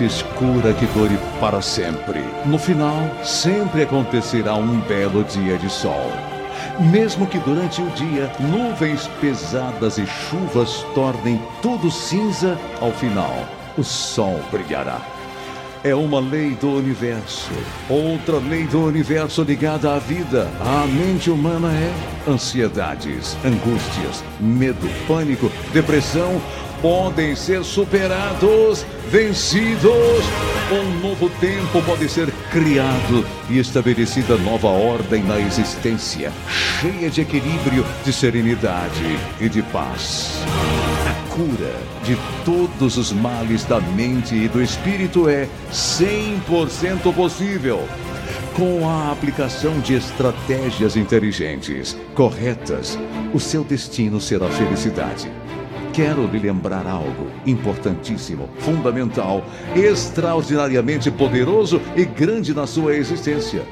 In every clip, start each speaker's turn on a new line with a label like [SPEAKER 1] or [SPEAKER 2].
[SPEAKER 1] noite escura que dure para sempre. No final, sempre acontecerá um belo dia de sol. Mesmo que durante o dia nuvens pesadas e chuvas tornem tudo cinza, ao final o sol brilhará. É uma lei do universo. Outra lei do universo ligada à vida, à mente humana é ansiedades, angústias, medo, pânico, depressão podem ser superados, vencidos. Um novo tempo pode ser criado e estabelecida nova ordem na existência, cheia de equilíbrio, de serenidade e de paz. A cura de todos os males da mente e do espírito é 100% possível com a aplicação de estratégias inteligentes, corretas, o seu destino será felicidade. Quero lhe lembrar algo importantíssimo, fundamental, extraordinariamente poderoso e grande na sua existência.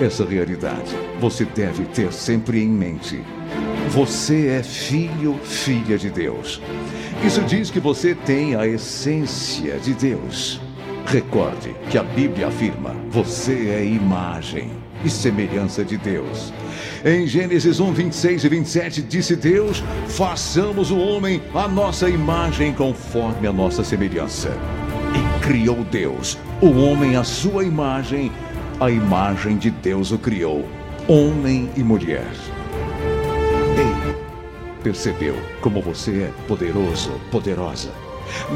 [SPEAKER 1] Essa realidade você deve ter sempre em mente. Você é filho, filha de Deus. Isso diz que você tem a essência de Deus. Recorde que a Bíblia afirma: você é imagem e semelhança de Deus. Em Gênesis 1, 26 e 27, disse Deus: façamos o homem a nossa imagem conforme a nossa semelhança. E criou Deus o homem à sua imagem, a imagem de Deus o criou, homem e mulher. Ei, percebeu como você é poderoso, poderosa?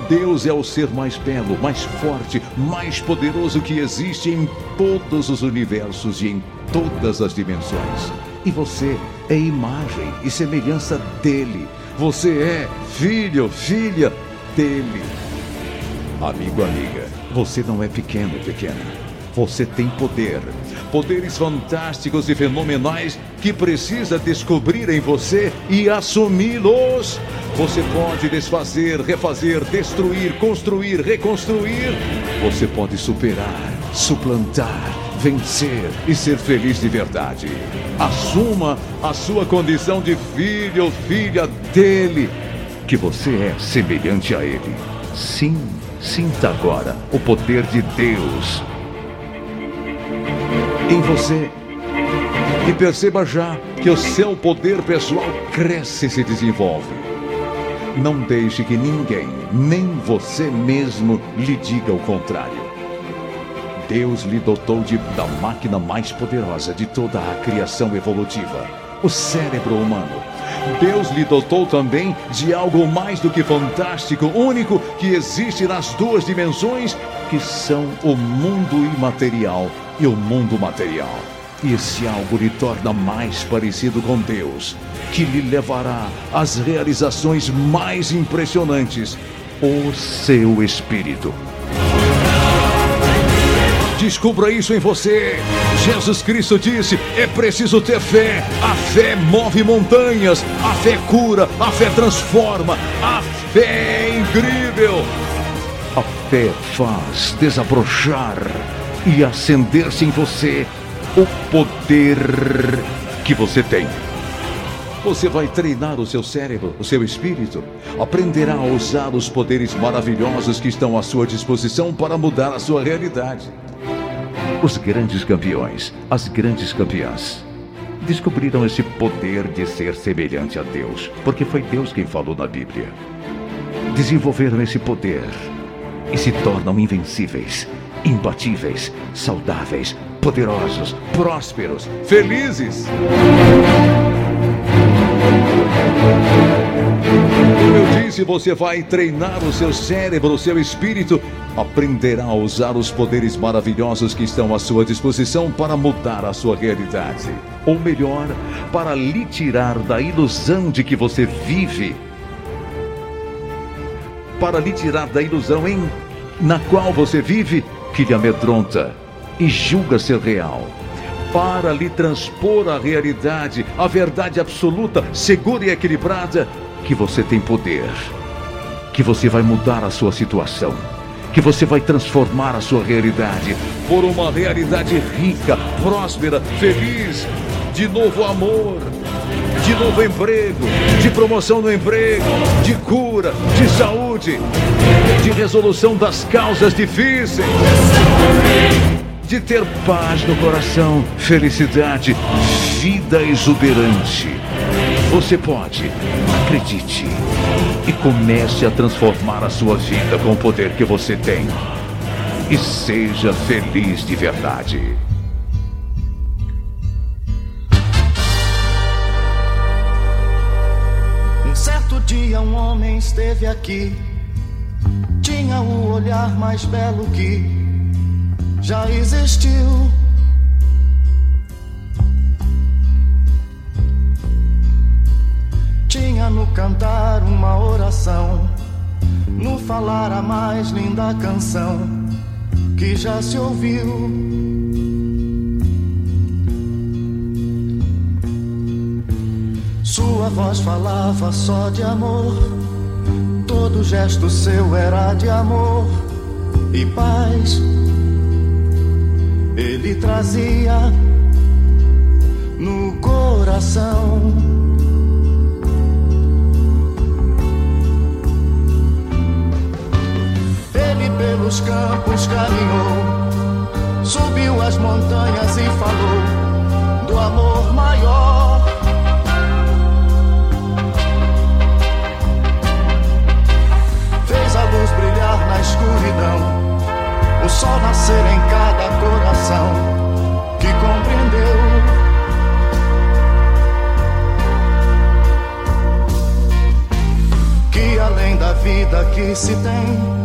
[SPEAKER 1] Deus é o ser mais belo, mais forte, mais poderoso que existe em todos os universos e em todas as dimensões. E você é imagem e semelhança dele. Você é filho, filha dele. Amigo, amiga, você não é pequeno, pequena. Você tem poder. Poderes fantásticos e fenomenais que precisa descobrir em você e assumi-los. Você pode desfazer, refazer, destruir, construir, reconstruir. Você pode superar, suplantar, vencer e ser feliz de verdade. Assuma a sua condição de filho ou filha dele, que você é semelhante a ele. Sim, sinta agora o poder de Deus em você. E perceba já que o seu poder pessoal cresce e se desenvolve. Não deixe que ninguém, nem você mesmo, lhe diga o contrário. Deus lhe dotou de, da máquina mais poderosa de toda a criação evolutiva, o cérebro humano. Deus lhe dotou também de algo mais do que fantástico, único, que existe nas duas dimensões, que são o mundo imaterial e o mundo material. Esse algo lhe torna mais parecido com Deus, que lhe levará às realizações mais impressionantes, o seu espírito. Descubra isso em você. Jesus Cristo disse: é preciso ter fé. A fé move montanhas, a fé cura, a fé transforma, a fé é incrível. A fé faz desabrochar e acender-se em você o poder que você tem. Você vai treinar o seu cérebro, o seu espírito, aprenderá a usar os poderes maravilhosos que estão à sua disposição para mudar a sua realidade. Os grandes campeões, as grandes campeãs, descobriram esse poder de ser semelhante a Deus, porque foi Deus quem falou na Bíblia. Desenvolveram esse poder e se tornam invencíveis, imbatíveis, saudáveis, poderosos, prósperos, felizes. Como eu disse, você vai treinar o seu cérebro, o seu espírito, aprenderá a usar os poderes maravilhosos que estão à sua disposição para mudar a sua realidade. Ou melhor, para lhe tirar da ilusão de que você vive. Para lhe tirar da ilusão em na qual você vive que lhe amedronta e julga ser real. Para lhe transpor a realidade, a verdade absoluta, segura e equilibrada, que você tem poder, que você vai mudar a sua situação, que você vai transformar a sua realidade por uma realidade rica, próspera, feliz, de novo amor, de novo emprego, de promoção no emprego, de cura, de saúde, de resolução das causas difíceis, de ter paz no coração, felicidade, vida exuberante. Você pode, acredite e comece a transformar a sua vida com o poder que você tem. E seja feliz de verdade.
[SPEAKER 2] Dia um homem esteve aqui. Tinha o olhar mais belo que já existiu. Tinha no cantar uma oração, no falar a mais linda canção que já se ouviu. Sua voz falava só de amor, todo gesto seu era de amor e paz. Ele trazia no coração. pelos campos caminhou, subiu as montanhas e falou escuridão, o sol nascer em cada coração que compreendeu. Que além da vida que se tem,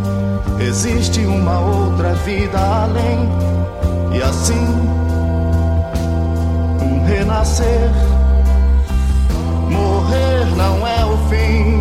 [SPEAKER 2] Existe uma outra vida além, e assim um renascer. Morrer não é o fim.